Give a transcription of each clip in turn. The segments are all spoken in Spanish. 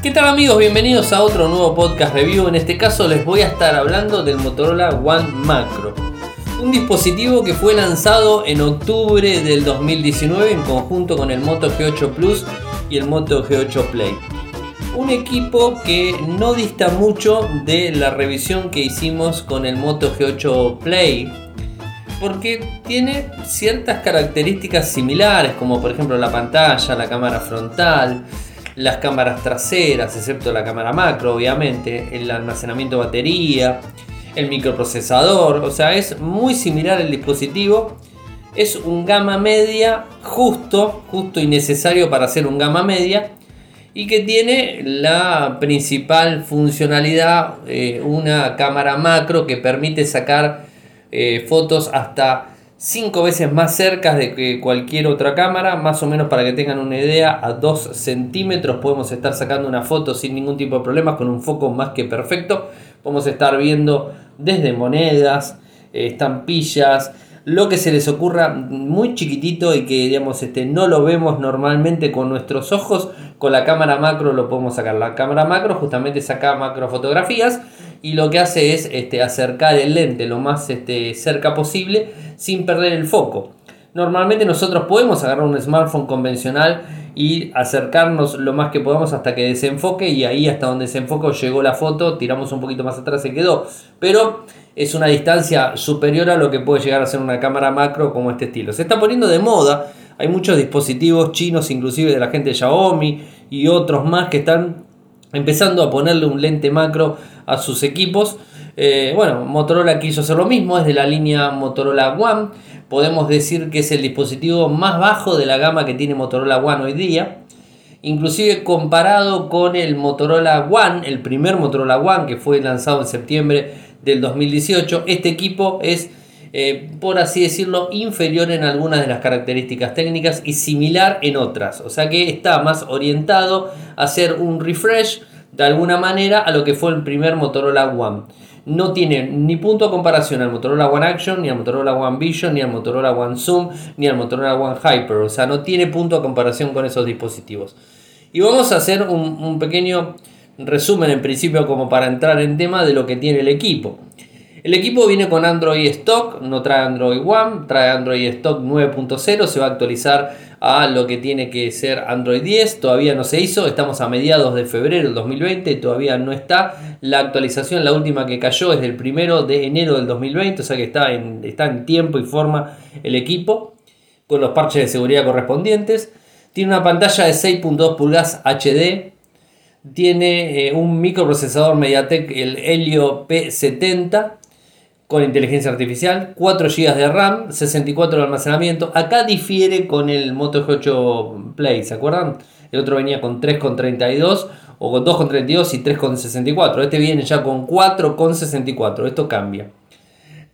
¿Qué tal amigos? Bienvenidos a otro nuevo podcast review. En este caso les voy a estar hablando del Motorola One Macro. Un dispositivo que fue lanzado en octubre del 2019 en conjunto con el Moto G8 Plus y el Moto G8 Play. Un equipo que no dista mucho de la revisión que hicimos con el Moto G8 Play porque tiene ciertas características similares, como por ejemplo la pantalla, la cámara frontal, las cámaras traseras, excepto la cámara macro, obviamente, el almacenamiento de batería, el microprocesador, o sea, es muy similar el dispositivo. Es un gama media justo, justo y necesario para hacer un gama media y que tiene la principal funcionalidad, eh, una cámara macro que permite sacar eh, fotos hasta 5 veces más cerca de que cualquier otra cámara, más o menos para que tengan una idea, a 2 centímetros podemos estar sacando una foto sin ningún tipo de problemas, con un foco más que perfecto. Podemos estar viendo desde monedas, eh, estampillas, lo que se les ocurra muy chiquitito y que digamos este, no lo vemos normalmente con nuestros ojos, con la cámara macro lo podemos sacar. La cámara macro justamente saca macro fotografías y lo que hace es este, acercar el lente lo más este, cerca posible sin perder el foco. Normalmente nosotros podemos agarrar un smartphone convencional y acercarnos lo más que podamos hasta que desenfoque y ahí hasta donde desenfoque llegó la foto, tiramos un poquito más atrás y quedó. Pero es una distancia superior a lo que puede llegar a ser una cámara macro como este estilo. Se está poniendo de moda, hay muchos dispositivos chinos, inclusive de la gente de Xiaomi y otros más que están empezando a ponerle un lente macro a sus equipos. Eh, bueno, Motorola quiso hacer lo mismo, es de la línea Motorola One. Podemos decir que es el dispositivo más bajo de la gama que tiene Motorola One hoy día. Inclusive comparado con el Motorola One, el primer Motorola One que fue lanzado en septiembre del 2018. Este equipo es, eh, por así decirlo, inferior en algunas de las características técnicas y similar en otras. O sea que está más orientado a hacer un refresh de alguna manera a lo que fue el primer Motorola One. No tiene ni punto de comparación al Motorola One Action, ni al Motorola One Vision, ni al Motorola One Zoom, ni al Motorola One Hyper. O sea, no tiene punto de comparación con esos dispositivos. Y vamos a hacer un, un pequeño resumen en principio como para entrar en tema de lo que tiene el equipo. El equipo viene con Android Stock, no trae Android One, trae Android Stock 9.0, se va a actualizar a lo que tiene que ser Android 10, todavía no se hizo, estamos a mediados de febrero del 2020, todavía no está. La actualización, la última que cayó es del primero de enero del 2020, o sea que está en, está en tiempo y forma el equipo, con los parches de seguridad correspondientes. Tiene una pantalla de 6.2 pulgadas HD, tiene eh, un microprocesador MediaTek, el Helio P70, con inteligencia artificial, 4 GB de RAM, 64 de almacenamiento. Acá difiere con el Moto G8 Play, ¿se acuerdan? El otro venía con 3,32 o con 2,32 y 3,64. Este viene ya con 4,64. Esto cambia.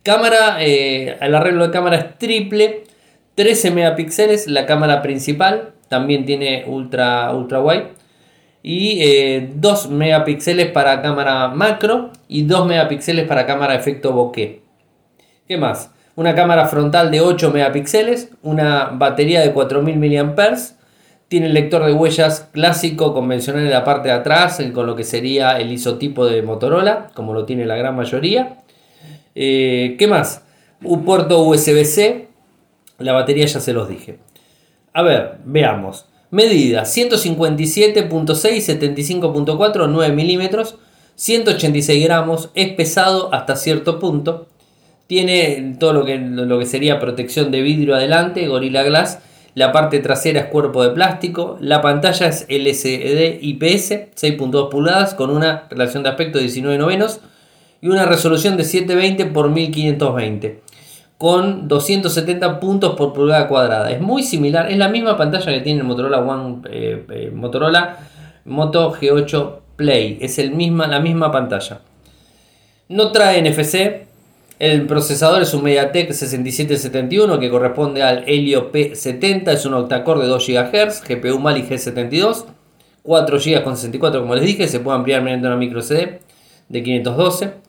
Cámara, eh, el arreglo de cámara es triple, 13 megapíxeles, la cámara principal, también tiene ultra, ultra wide y 2 eh, megapíxeles para cámara macro y 2 megapíxeles para cámara efecto bokeh. ¿Qué más? Una cámara frontal de 8 megapíxeles, una batería de 4000 mAh, tiene el lector de huellas clásico convencional en la parte de atrás, con lo que sería el isotipo de Motorola, como lo tiene la gran mayoría. Eh, ¿Qué más? Un puerto USB-C, la batería ya se los dije. A ver, veamos. Medida 157.6, 75.4, 9 milímetros, 186 gramos, es pesado hasta cierto punto. Tiene todo lo que, lo que sería protección de vidrio adelante, Gorilla Glass. La parte trasera es cuerpo de plástico. La pantalla es LCD IPS, 6.2 pulgadas, con una relación de aspecto de 19 novenos y una resolución de 720 x 1520 con 270 puntos por pulgada cuadrada. Es muy similar, es la misma pantalla que tiene el Motorola One eh, eh, Motorola Moto G8 Play, es el misma, la misma pantalla. No trae NFC, el procesador es un MediaTek 6771 que corresponde al Helio P70, es un octacore de 2 GHz, GPU Mali G72, 4 GB con 64 como les dije, se puede ampliar mediante una micro CD de 512.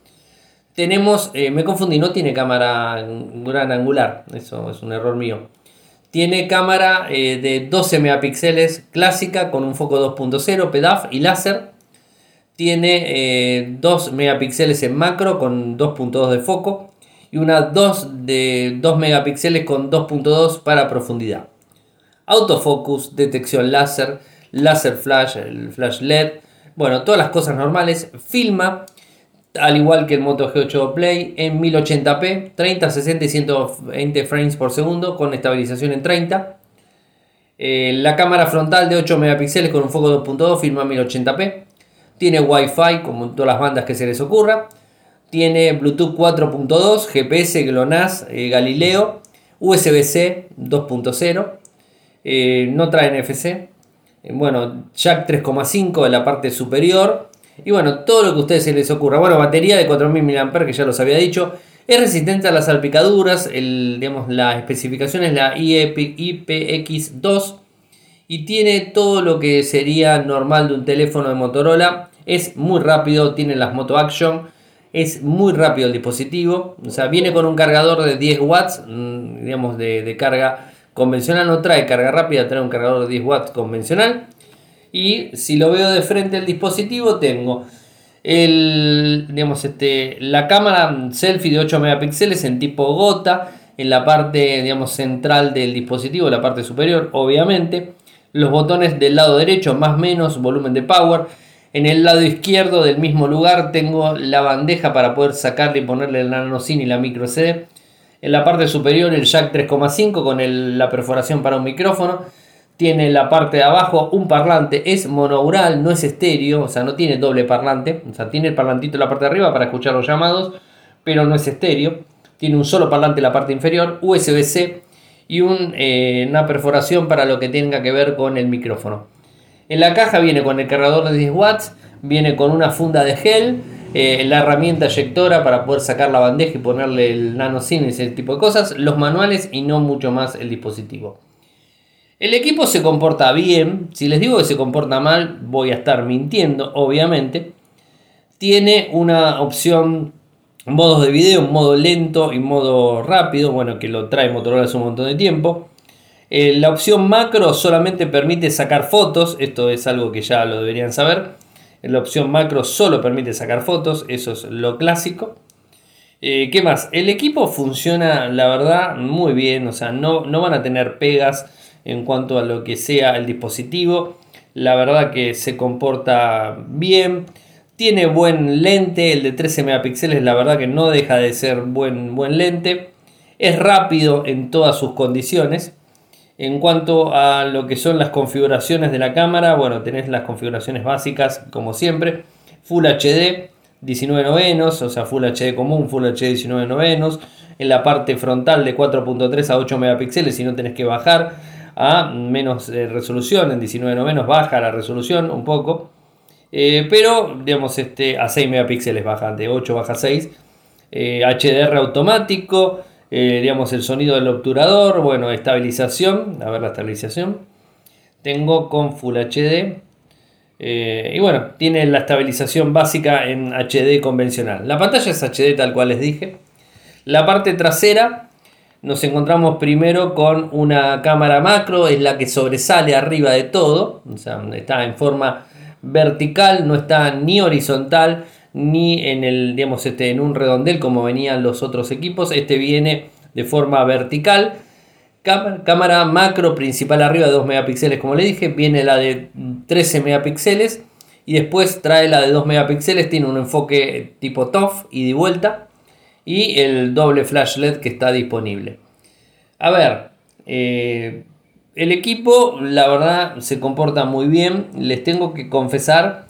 Tenemos, eh, me confundí, no tiene cámara gran angular, eso es un error mío. Tiene cámara eh, de 12 megapíxeles clásica con un foco 2.0, PEDAF y láser. Tiene 2 megapíxeles en macro con 2.2 de foco y una 2 de 2 megapíxeles con 2.2 para profundidad. Autofocus, detección láser, láser flash, el flash LED, bueno, todas las cosas normales. Filma, al igual que el Moto G8 Play, en 1080p, 30, 60 y 120 frames por segundo, con estabilización en 30. Eh, la cámara frontal de 8 megapíxeles con un foco 2.2 filma 1080p. Tiene Wi-Fi, como todas las bandas que se les ocurra. Tiene Bluetooth 4.2, GPS, GLONASS, eh, Galileo, USB-C 2.0. Eh, no trae NFC. bueno, jack 3.5 en la parte superior. Y bueno, todo lo que a ustedes se les ocurra. Bueno, batería de 4000 mAh, que ya los había dicho. Es resistente a las salpicaduras. El, digamos, la especificación es la IPX2. Y tiene todo lo que sería normal de un teléfono de Motorola. Es muy rápido, tiene las Moto Action. Es muy rápido el dispositivo. O sea, viene con un cargador de 10 watts, mm, digamos, de, de carga convencional. No trae carga rápida, trae un cargador de 10 watts convencional. Y si lo veo de frente al dispositivo, tengo el, digamos, este, la cámara selfie de 8 megapíxeles en tipo gota en la parte digamos, central del dispositivo, la parte superior, obviamente. Los botones del lado derecho, más menos, volumen de power. En el lado izquierdo del mismo lugar tengo la bandeja para poder sacarle y ponerle el nano SIM y la micro CD. En la parte superior el jack 3.5 con la perforación para un micrófono tiene la parte de abajo un parlante, es monoural, no es estéreo, o sea, no tiene doble parlante, o sea, tiene el parlantito en la parte de arriba para escuchar los llamados, pero no es estéreo. Tiene un solo parlante en la parte inferior, USB-C y eh, una perforación para lo que tenga que ver con el micrófono. En la caja viene con el cargador de 10 watts, viene con una funda de gel, eh, la herramienta eyectora para poder sacar la bandeja y ponerle el nano SIM y ese tipo de cosas, los manuales y no mucho más el dispositivo. El equipo se comporta bien. Si les digo que se comporta mal, voy a estar mintiendo, obviamente. Tiene una opción modos de video, modo lento y modo rápido, bueno, que lo trae Motorola hace un montón de tiempo. Eh, la opción macro solamente permite sacar fotos, esto es algo que ya lo deberían saber. La opción macro solo permite sacar fotos, eso es lo clásico. Eh, ¿Qué más? El equipo funciona, la verdad, muy bien, o sea, no, no van a tener pegas en cuanto a lo que sea el dispositivo. La verdad que se comporta bien. Tiene buen lente, el de 13 megapíxeles, la verdad que no deja de ser buen, buen lente. Es rápido en todas sus condiciones. En cuanto a lo que son las configuraciones de la cámara, bueno, tenés las configuraciones básicas como siempre. Full HD, 19 novenos, o sea, Full HD común, Full HD 19 novenos. En la parte frontal de 4.3 a 8 megapíxeles si no tenés que bajar a menos eh, resolución, en 19 novenos baja la resolución un poco, eh, pero digamos este, a 6 megapíxeles baja, de 8 baja a 6, HDR automático, eh, digamos el sonido del obturador, bueno, estabilización, a ver la estabilización, tengo con Full HD, y bueno, tiene la estabilización básica en HD convencional. La pantalla es HD tal cual les dije. La parte trasera nos encontramos primero con una cámara macro, es la que sobresale arriba de todo, o sea, está en forma vertical, no está ni horizontal ni en el digamos este en un redondel como venían los otros equipos, este viene de forma vertical. Cámara macro principal arriba de 2 megapíxeles, como le dije, viene la de 13 megapíxeles y después trae la de 2 megapíxeles, tiene un enfoque tipo TOF y de vuelta y el doble flash LED que está disponible. A ver, eh, el equipo la verdad se comporta muy bien. Les tengo que confesar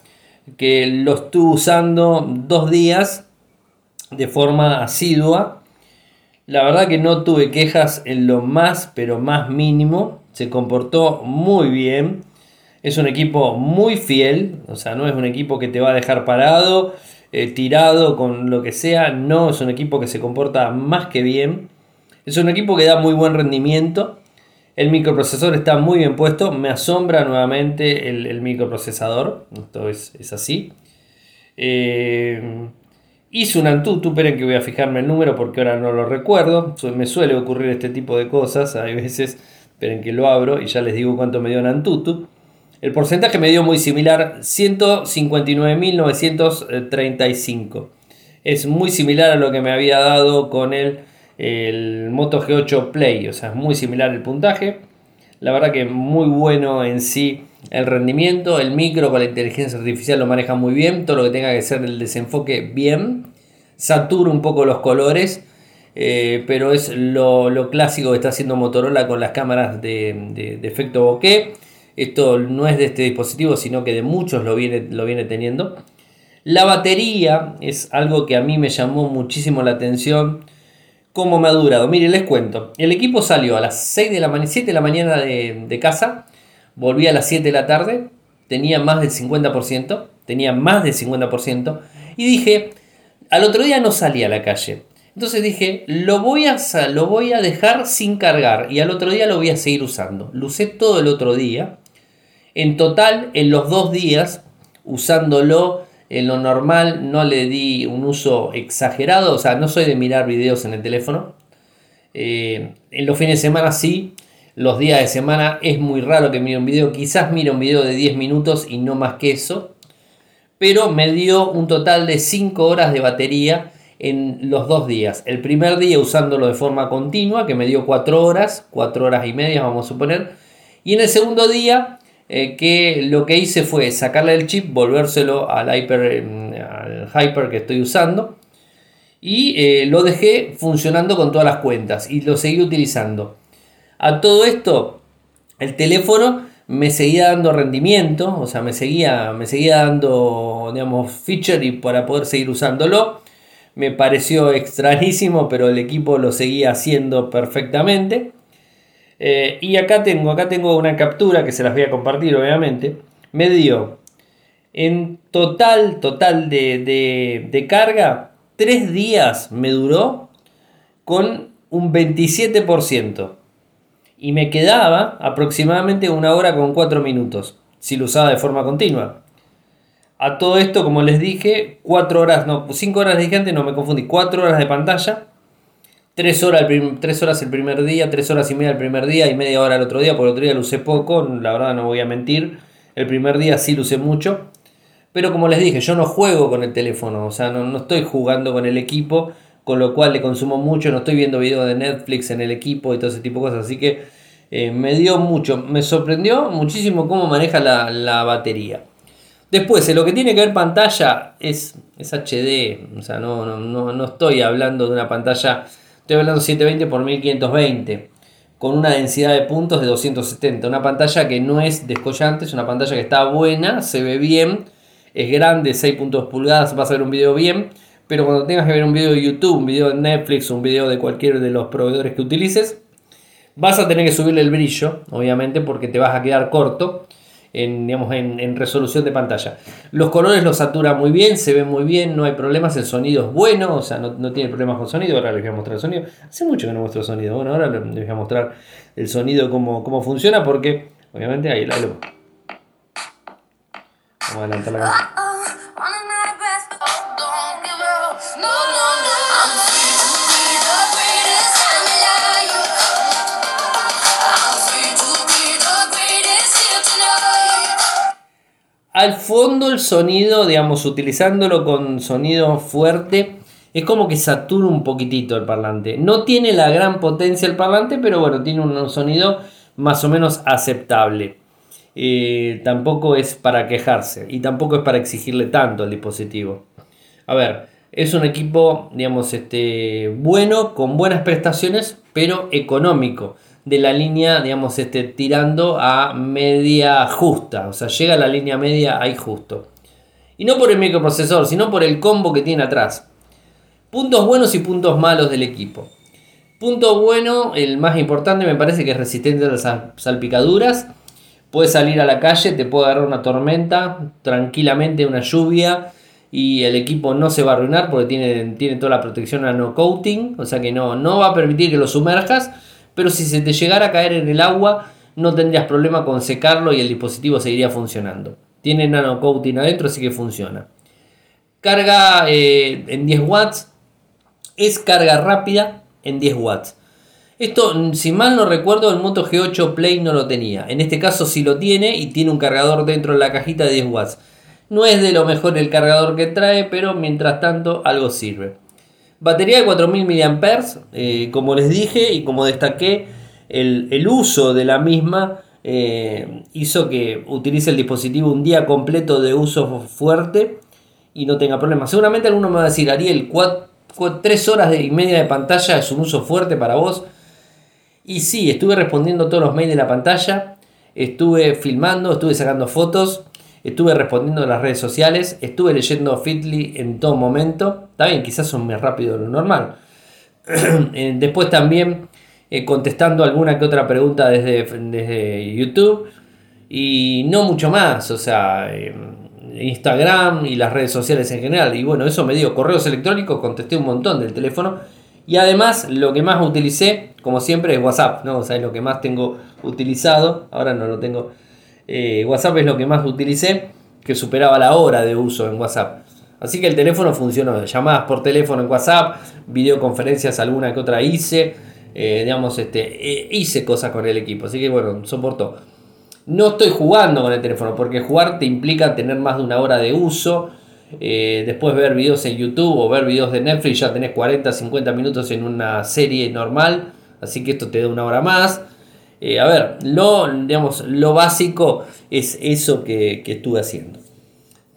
que lo estuve usando dos días de forma asidua. La verdad que no tuve quejas en lo más, pero más mínimo. Se comportó muy bien. Es un equipo muy fiel, o sea, no es un equipo que te va a dejar parado eh, tirado con lo que sea. No, es un equipo que se comporta más que bien. Es un equipo que da muy buen rendimiento. El microprocesador está muy bien puesto. Me asombra nuevamente el, microprocesador. Esto es, así. Eh, hice un Antutu. Esperen que voy a fijarme el número porque ahora no lo recuerdo. Me suele ocurrir este tipo de cosas. Hay veces Esperen que lo abro y ya les digo cuánto me dio en Antutu. El porcentaje me dio muy similar, 159.935. Es muy similar a lo que me había dado con el, Moto G8 Play, o sea, es muy similar el puntaje. La verdad que muy bueno en sí el rendimiento, el micro con la inteligencia artificial lo maneja muy bien, todo lo que tenga que ser el desenfoque bien, satura un poco los colores, eh, pero es lo, clásico que está haciendo Motorola con las cámaras de efecto bokeh esto no es de este dispositivo, sino que de muchos lo viene, lo viene teniendo. La batería es algo que a mí me llamó muchísimo la atención. ¿Cómo me ha durado? Mire, les cuento. El equipo salió a las 6 de la mañana, 7 de la mañana de, casa. Volví a las 7 de la tarde. Tenía más del 50%. Tenía más del 50%. Y dije, al otro día no salí a la calle. Entonces dije, lo voy, a, lo voy a dejar sin cargar y al otro día lo voy a seguir usando. Lo usé todo el otro día en total, en los dos días, usándolo en lo normal, no le di un uso exagerado, o sea, no soy de mirar videos en el teléfono. Eh, en los fines de semana sí, los días de semana es muy raro que mire un video, quizás mire un video de 10 minutos y no más que eso, pero me dio un total de 5 horas de batería en los dos días. El primer día usándolo de forma continua, que me dio 4 horas, 4 horas y media vamos a suponer, y en el segundo día eh, que lo que hice fue sacarle el chip, volvérselo al hyper, mm, al que estoy usando y eh, lo dejé funcionando con todas las cuentas y lo seguí utilizando. A todo esto, el teléfono me seguía dando rendimiento, o sea, me seguía, me seguía dando, digamos, feature y para poder seguir usándolo. Me pareció extrañísimo, pero el equipo lo seguía haciendo perfectamente. Eh, y acá tengo, acá tengo una captura que se las voy a compartir, obviamente. Me dio en total, total de, de carga, 3 días me duró con un 27%. Y me quedaba aproximadamente una hora con 4 minutos, si lo usaba de forma continua. A todo esto, como les dije, 4 horas, no, 5 horas dije antes, no me confundí, 4 horas de pantalla 3 horas, el tres horas el primer día, 3 horas y media el primer día y media hora el otro día, por el otro día lo usé poco, la verdad no voy a mentir. El primer día sí lo usé mucho. Pero como les dije, yo no juego con el teléfono, o sea, no, estoy jugando con el equipo, con lo cual le consumo mucho, no estoy viendo videos de Netflix en el equipo y todo ese tipo de cosas. Así que eh, me dio mucho, me sorprendió muchísimo cómo maneja la, batería. Después, en lo que tiene que ver pantalla, es, es HD, o sea, no, no, no estoy hablando de una pantalla Estoy hablando 720 por 1520 con una densidad de puntos de 270. Una pantalla que no es descollante, es una pantalla que está buena, se ve bien, es grande, 6.2 pulgadas, vas a ver un video bien, pero cuando tengas que ver un video de YouTube, un video de Netflix, un video de cualquier de los proveedores que utilices, vas a tener que subirle el brillo, obviamente, porque te vas a quedar corto en, digamos, en, resolución de pantalla. Los colores los satura muy bien, se ve muy bien, no hay problemas, el sonido es bueno, o sea, no, tiene problemas con sonido. Ahora les voy a mostrar el sonido. Hace mucho que no muestro sonido. Bueno, ahora les voy a mostrar el sonido, cómo, cómo funciona, porque obviamente ahí la Vamos a adelantar la canción. Al fondo el sonido, digamos, utilizándolo con sonido fuerte, es como que satura un poquitito el parlante. No tiene la gran potencia el parlante, pero bueno, tiene un sonido más o menos aceptable. Eh, tampoco es para quejarse y tampoco es para exigirle tanto al dispositivo. A ver, es un equipo, digamos, este, bueno, con buenas prestaciones, pero económico de la línea, digamos, este, tirando a media justa. O sea, llega a la línea media ahí justo. Y no por el microprocesor, sino por el combo que tiene atrás. Puntos buenos y puntos malos del equipo. Punto bueno, el más importante me parece que es resistente a las salpicaduras. Puedes salir a la calle, te puede agarrar una tormenta, tranquilamente una lluvia y el equipo no se va a arruinar porque tiene, tiene toda la protección a no coating, o sea que no, no va a permitir que lo sumerjas pero si se te llegara a caer en el agua no tendrías problema con secarlo y el dispositivo seguiría funcionando. Tiene nano coating adentro, así que funciona. Carga eh, en 10 watts. Es carga rápida en 10 watts. Esto, si mal no recuerdo, el Moto G8 Play no lo tenía. En este caso sí lo tiene y tiene un cargador dentro de la cajita de 10 watts. No es de lo mejor el cargador que trae, pero mientras tanto algo sirve. Batería de 4000 mAh, eh, como les dije y como destaqué, el, uso de la misma eh, hizo que utilice el dispositivo un día completo de uso fuerte y no tenga problemas. Seguramente alguno me va a decir, Ariel, 3 horas y media de pantalla es un uso fuerte para vos. Y sí, estuve respondiendo todos los mails de la pantalla, estuve filmando, estuve sacando fotos, estuve respondiendo en las redes sociales, estuve leyendo Fitly en todo momento. Está bien, quizás son más rápido de lo normal. Eh, después también eh, contestando alguna que otra pregunta desde, desde, YouTube y no mucho más, o sea, Instagram y las redes sociales en general. Y bueno, eso me dio correos electrónicos, contesté un montón del teléfono y además lo que más utilicé, como siempre, es WhatsApp, ¿no? O sea, es lo que más tengo utilizado. Ahora no lo tengo. Eh, WhatsApp es lo que más utilicé, que superaba la hora de uso en WhatsApp. Así que el teléfono funcionó. Llamadas por teléfono en WhatsApp, videoconferencias alguna que otra hice. Eh, digamos, este, eh, hice cosas con el equipo. Así que bueno, soportó. No estoy jugando con el teléfono, porque jugar te implica tener más de una hora de uso. Eh, después ver videos en YouTube o ver videos de Netflix, ya tenés 40, 50 minutos en una serie normal, así que esto te da una hora más. Eh, a ver, lo, digamos, lo básico es eso que, estuve haciendo.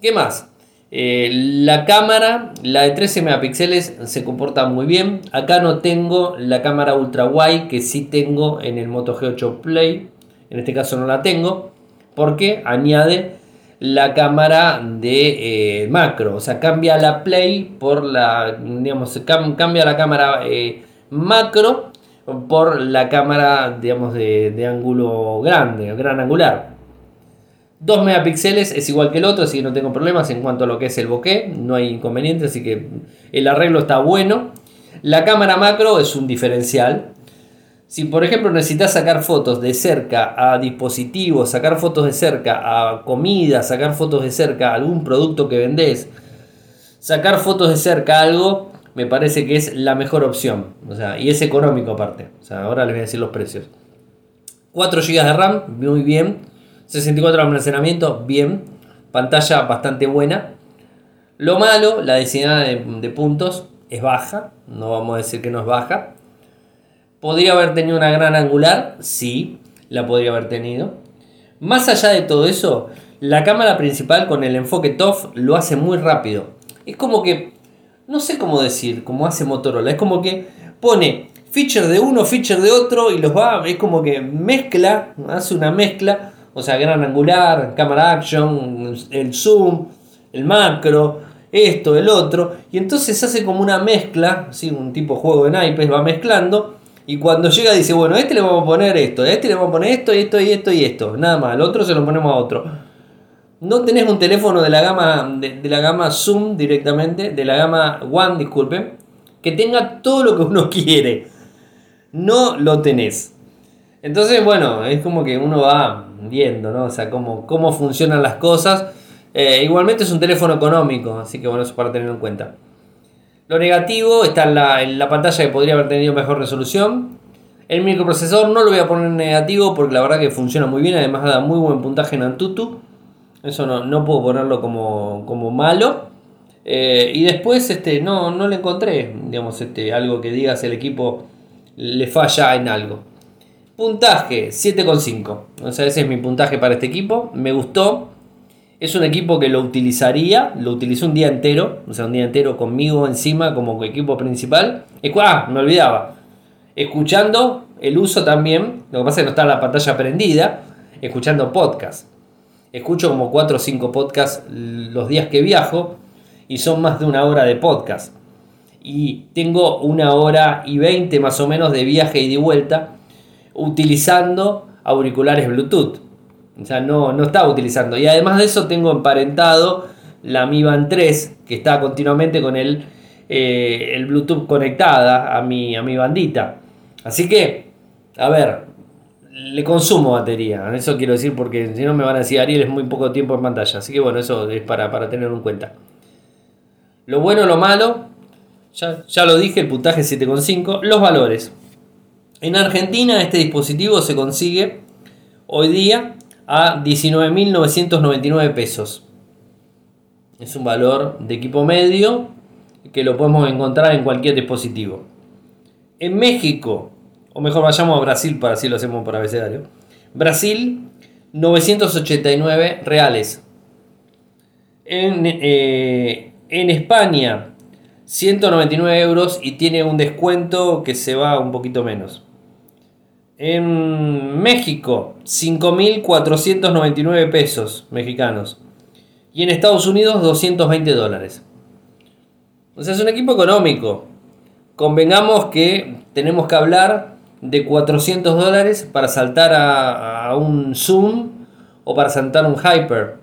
¿Qué más? Eh, la cámara, la de 13 megapíxeles, se comporta muy bien. Acá no tengo la cámara ultra wide que sí tengo en el Moto G8 Play. En este caso no la tengo porque añade la cámara de eh, macro, o sea, cambia la play por la, digamos, cambia la cámara macro por la cámara, digamos, de, ángulo grande, gran angular. 2 megapíxeles es igual que el otro, así que no tengo problemas en cuanto a lo que es el bokeh, no hay inconveniente, así que el arreglo está bueno. La cámara macro es un diferencial, si por ejemplo necesitas sacar fotos de cerca a dispositivos, sacar fotos de cerca a comida, sacar fotos de cerca a algún producto que vendés, sacar fotos de cerca a algo, me parece que es la mejor opción. O sea, y es económico aparte. O sea, ahora les voy a decir los precios. 4 GB de RAM, muy bien. 64 de almacenamiento, bien. Pantalla bastante buena. Lo malo, la densidad de, de puntos es baja. No vamos a decir que no es baja. ¿Podría haber tenido una gran angular? Sí, la podría haber tenido. Más allá de todo eso, la cámara principal con el enfoque TOF lo hace muy rápido. Es como que, no sé cómo decir, como hace Motorola, es como que pone feature de uno, feature de otro y los va, es como que mezcla, hace una mezcla, o sea, gran angular, cámara action, el zoom, el macro, esto, el otro, y entonces hace como una mezcla, ¿sí? un tipo juego de naipes, va mezclando y cuando llega dice, bueno, a este le vamos a poner esto, este le vamos a poner esto, y esto y esto y esto. Nada más, al otro se lo ponemos a otro. No tenés un teléfono de la gama de, la gama Zoom directamente, de la gama One, disculpe, que tenga todo lo que uno quiere. No lo tenés. Entonces, bueno, es como que uno va viendo, ¿no? O sea, cómo, cómo funcionan las cosas. Eh, igualmente es un teléfono económico, así que bueno, eso para tener en cuenta. Lo negativo está en la, pantalla que podría haber tenido mejor resolución. El microprocesor no lo voy a poner en negativo porque la verdad que funciona muy bien, además da muy buen puntaje en Antutu. Eso no, puedo ponerlo como, malo. Eh, y después este, no, no le encontré digamos, este, algo que digas el equipo le falla en algo. Puntaje 7,5. O sea, ese es mi puntaje para este equipo. Me gustó. Es un equipo que lo utilizaría, lo utilizó un día entero, o un día entero conmigo encima como equipo principal. Ah, me olvidaba. Escuchando el uso también, lo que pasa es que no está la pantalla prendida, escuchando podcast. Escucho como 4 o 5 podcasts los días que viajo y son más de una hora de podcast. Y tengo una hora y 20 más o menos de viaje y de vuelta utilizando auriculares Bluetooth. O sea, no, no estaba utilizando. Y además de eso tengo emparentado la Mi Band 3, que está continuamente con el, eh, el Bluetooth conectada a mi, a mi bandita. Así que, a ver, le consumo batería. Eso quiero decir porque si no me van a decir, Ariel es muy poco tiempo en pantalla. Así que bueno, eso es para, para tenerlo en cuenta. Lo bueno, lo malo, ya, ya lo dije, el puntaje 7,5. Los valores. En Argentina este dispositivo se consigue hoy día a 19.999 pesos. Es un valor de equipo medio que lo podemos encontrar en cualquier dispositivo. En México, o mejor vayamos a Brasil para así lo hacemos por abecedario. Brasil, 989 reales. En, eh, en España, 199 euros y tiene un descuento que se va un poquito menos. En México, 5.499 pesos mexicanos. Y en Estados Unidos, 220 dólares. O sea, es un equipo económico. Convengamos que tenemos que hablar de 400 dólares para saltar a, un Zoom o para saltar un Hyper.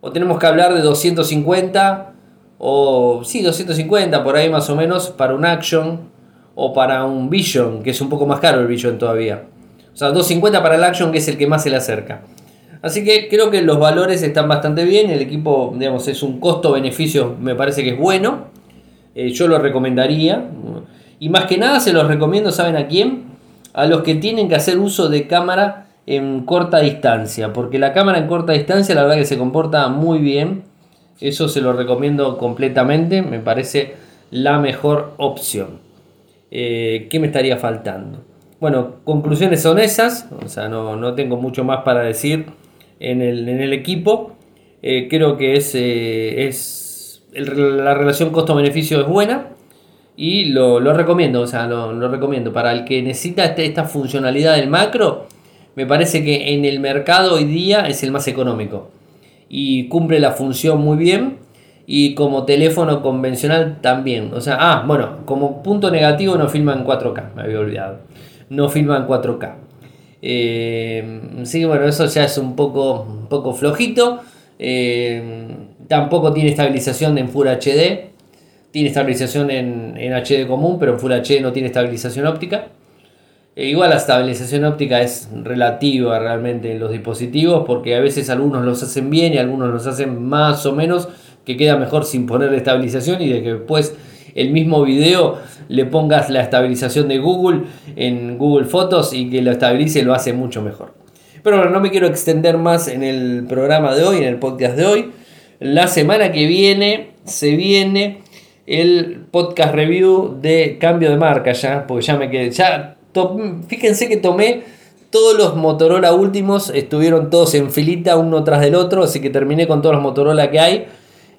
O tenemos que hablar de 250 o sí, 250 por ahí más o menos para un Action o para un Vision, que es un poco más caro el Vision todavía. O sea, 250 para el Action, que es el que más se le acerca. Así que creo que los valores están bastante bien. El equipo, digamos, es un costo-beneficio, me parece que es bueno. Eh, yo lo recomendaría. Y más que nada se los recomiendo, ¿saben a quién? A los que tienen que hacer uso de cámara en corta distancia. Porque la cámara en corta distancia, la verdad que se comporta muy bien. Eso se lo recomiendo completamente. Me parece la mejor opción. Eh, ¿Qué me estaría faltando? Bueno, conclusiones son esas, o sea, no, tengo mucho más para decir en el, equipo. Eh, creo que es, eh, es la relación costo-beneficio es buena y lo, recomiendo, o sea, lo, recomiendo. Para el que necesita este, esta funcionalidad del macro, me parece que en el mercado hoy día es el más económico y cumple la función muy bien y como teléfono convencional también. O sea, ah, bueno, como punto negativo no filma en 4K, me había olvidado. No filma en 4K. Eh, sí, bueno, eso ya es un poco, un poco flojito. Eh, tampoco tiene estabilización en Full HD. Tiene estabilización en, en, HD común, pero en Full HD no tiene estabilización óptica. E igual la estabilización óptica es relativa realmente en los dispositivos porque a veces algunos los hacen bien y algunos los hacen más o menos que queda mejor sin poner estabilización y de que después el mismo video le pongas la estabilización de Google en Google Fotos y que lo estabilice lo hace mucho mejor. Pero bueno, no me quiero extender más en el programa de hoy, en el podcast de hoy. La semana que viene se viene el podcast review de cambio de marca ya, porque ya me quedé, ya, fíjense que tomé todos los Motorola últimos, estuvieron todos en filita uno tras del otro, así que terminé con todos los Motorola que hay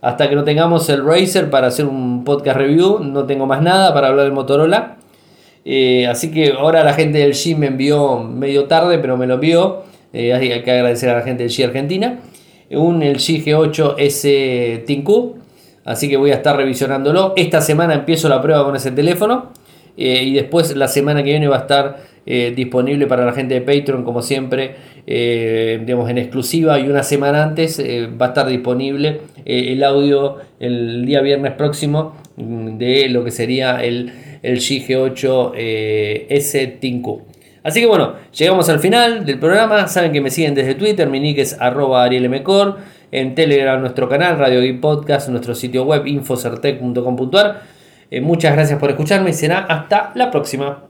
hasta que no tengamos el Razer para hacer un podcast review. No tengo más nada para hablar del Motorola. Eh, así que ahora la gente del G me envió medio tarde, pero me lo envió. Eh, hay que agradecer a la gente del G Argentina. Un el G8S Tinku. Así que voy a estar revisionándolo. Esta semana empiezo la prueba con ese teléfono. Eh, y después la semana que viene va a estar eh, disponible para la gente de Patreon, como siempre, eh, en exclusiva. Y una semana antes va a estar disponible el audio el día viernes próximo mm, de lo que sería el, el GG8 S Tinku. Así que bueno, llegamos al final del programa. Saben que me siguen desde Twitter, mi nick es arroba. En Telegram, nuestro canal, Radio y Podcast, nuestro sitio web infocertec.com.ar. Eh, muchas gracias por escucharme y será hasta la próxima.